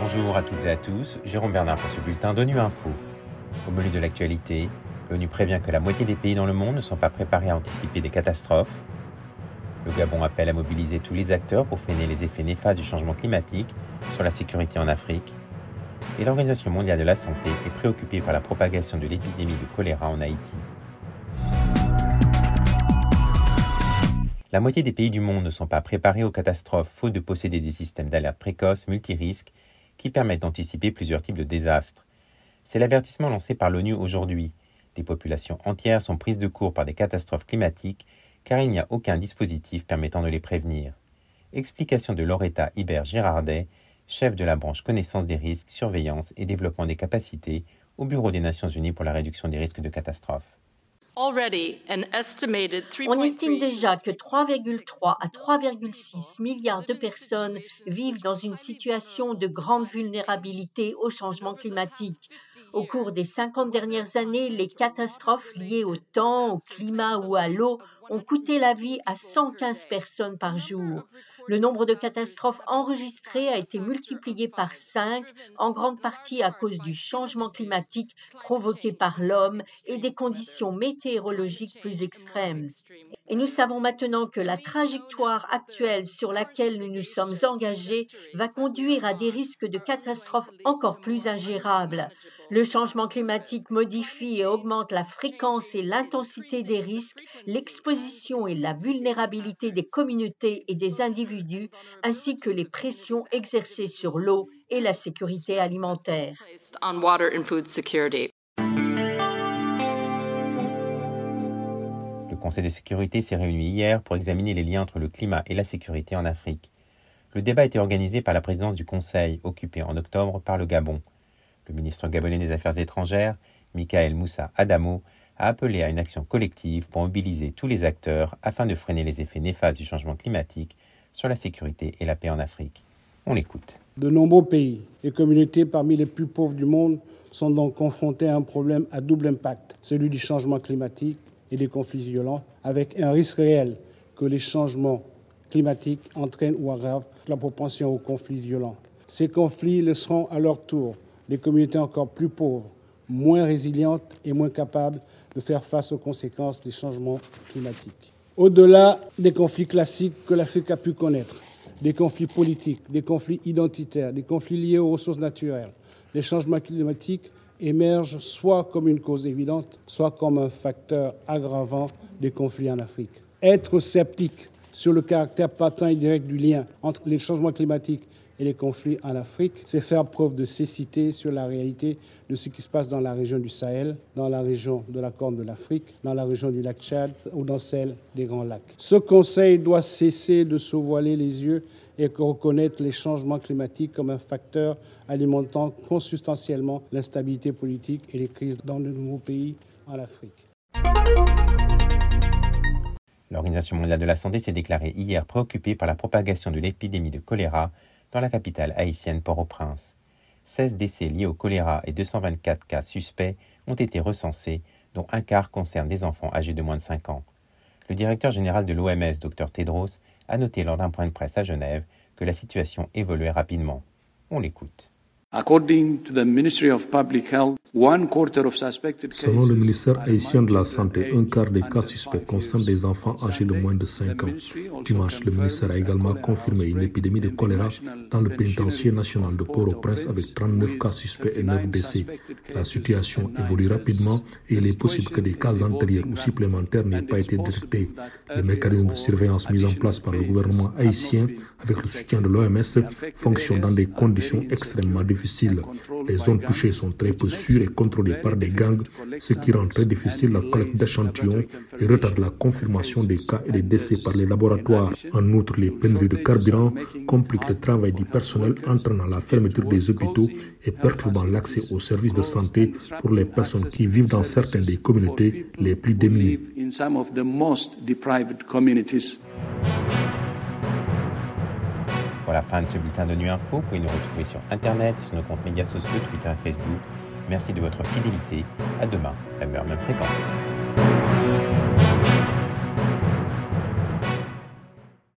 Bonjour à toutes et à tous, Jérôme Bernard pour ce bulletin d'ONU Info. Au menu de l'actualité, l'ONU prévient que la moitié des pays dans le monde ne sont pas préparés à anticiper des catastrophes. Le Gabon appelle à mobiliser tous les acteurs pour freiner les effets néfastes du changement climatique sur la sécurité en Afrique. Et l'Organisation mondiale de la santé est préoccupée par la propagation de l'épidémie de choléra en Haïti. La moitié des pays du monde ne sont pas préparés aux catastrophes faute de posséder des systèmes d'alerte précoce multirisques qui permettent d'anticiper plusieurs types de désastres. C'est l'avertissement lancé par l'ONU aujourd'hui. Des populations entières sont prises de court par des catastrophes climatiques car il n'y a aucun dispositif permettant de les prévenir. Explication de Loretta Hibert Girardet, chef de la branche connaissance des risques, surveillance et développement des capacités au Bureau des Nations Unies pour la réduction des risques de catastrophes. On estime déjà que 3,3 à 3,6 milliards de personnes vivent dans une situation de grande vulnérabilité au changement climatique. Au cours des 50 dernières années, les catastrophes liées au temps, au climat ou à l'eau ont coûté la vie à 115 personnes par jour. Le nombre de catastrophes enregistrées a été multiplié par 5, en grande partie à cause du changement climatique provoqué par l'homme et des conditions météorologiques plus extrêmes. Et nous savons maintenant que la trajectoire actuelle sur laquelle nous nous sommes engagés va conduire à des risques de catastrophes encore plus ingérables. Le changement climatique modifie et augmente la fréquence et l'intensité des risques, l'exposition et la vulnérabilité des communautés et des individus, ainsi que les pressions exercées sur l'eau et la sécurité alimentaire. Conseil de sécurité s'est réuni hier pour examiner les liens entre le climat et la sécurité en Afrique. Le débat a été organisé par la présidence du Conseil, occupée en octobre par le Gabon. Le ministre gabonais des Affaires étrangères, Michael Moussa Adamo, a appelé à une action collective pour mobiliser tous les acteurs afin de freiner les effets néfastes du changement climatique sur la sécurité et la paix en Afrique. On l'écoute. De nombreux pays et communautés parmi les plus pauvres du monde sont donc confrontés à un problème à double impact, celui du changement climatique et des conflits violents, avec un risque réel que les changements climatiques entraînent ou aggravent la propension aux conflits violents. Ces conflits le seront à leur tour des communautés encore plus pauvres, moins résilientes et moins capables de faire face aux conséquences des changements climatiques. Au-delà des conflits classiques que l'Afrique a pu connaître, des conflits politiques, des conflits identitaires, des conflits liés aux ressources naturelles, les changements climatiques émergent soit comme une cause évidente, soit comme un facteur aggravant des conflits en Afrique. Être sceptique sur le caractère patent et direct du lien entre les changements climatiques et les conflits en Afrique, c'est faire preuve de cécité sur la réalité de ce qui se passe dans la région du Sahel, dans la région de la Corne de l'Afrique, dans la région du lac Tchad ou dans celle des Grands Lacs. Ce Conseil doit cesser de se voiler les yeux et reconnaître les changements climatiques comme un facteur alimentant consubstantiellement l'instabilité politique et les crises dans de nouveaux pays en Afrique. L'Organisation mondiale de la santé s'est déclarée hier préoccupée par la propagation de l'épidémie de choléra dans la capitale haïtienne Port-au-Prince. 16 décès liés au choléra et 224 cas suspects ont été recensés, dont un quart concerne des enfants âgés de moins de 5 ans. Le directeur général de l'OMS, Dr Tedros, a noté lors d'un point de presse à Genève que la situation évoluait rapidement. On l'écoute. Selon le ministère haïtien de la Santé, un quart des cas suspects concernent des enfants âgés de moins de 5 ans. Dimanche, le ministère a également confirmé une épidémie de choléra dans le pénitencier national de Port-au-Prince avec 39 cas suspects et 9 décès. La situation évolue rapidement et il est possible que des cas antérieurs ou supplémentaires n'aient pas été détectés. Les mécanismes de surveillance mis en place par le gouvernement haïtien avec le soutien de l'OMS fonctionnent dans des conditions extrêmement difficiles les zones touchées sont très peu sûres et contrôlées par des gangs, ce qui rend très difficile la collecte d'échantillons et retarde la confirmation des cas et des décès par les laboratoires. En outre, les pénuries de carburant compliquent le travail du personnel, entraînant la fermeture des hôpitaux et perturbant l'accès aux services de santé pour les personnes qui vivent dans certaines des communautés les plus démunies. Voilà la fin de ce bulletin de Nuit Info. Vous pouvez nous retrouver sur Internet et sur nos comptes médias sociaux, Twitter et Facebook. Merci de votre fidélité. À demain, même heure, même fréquence.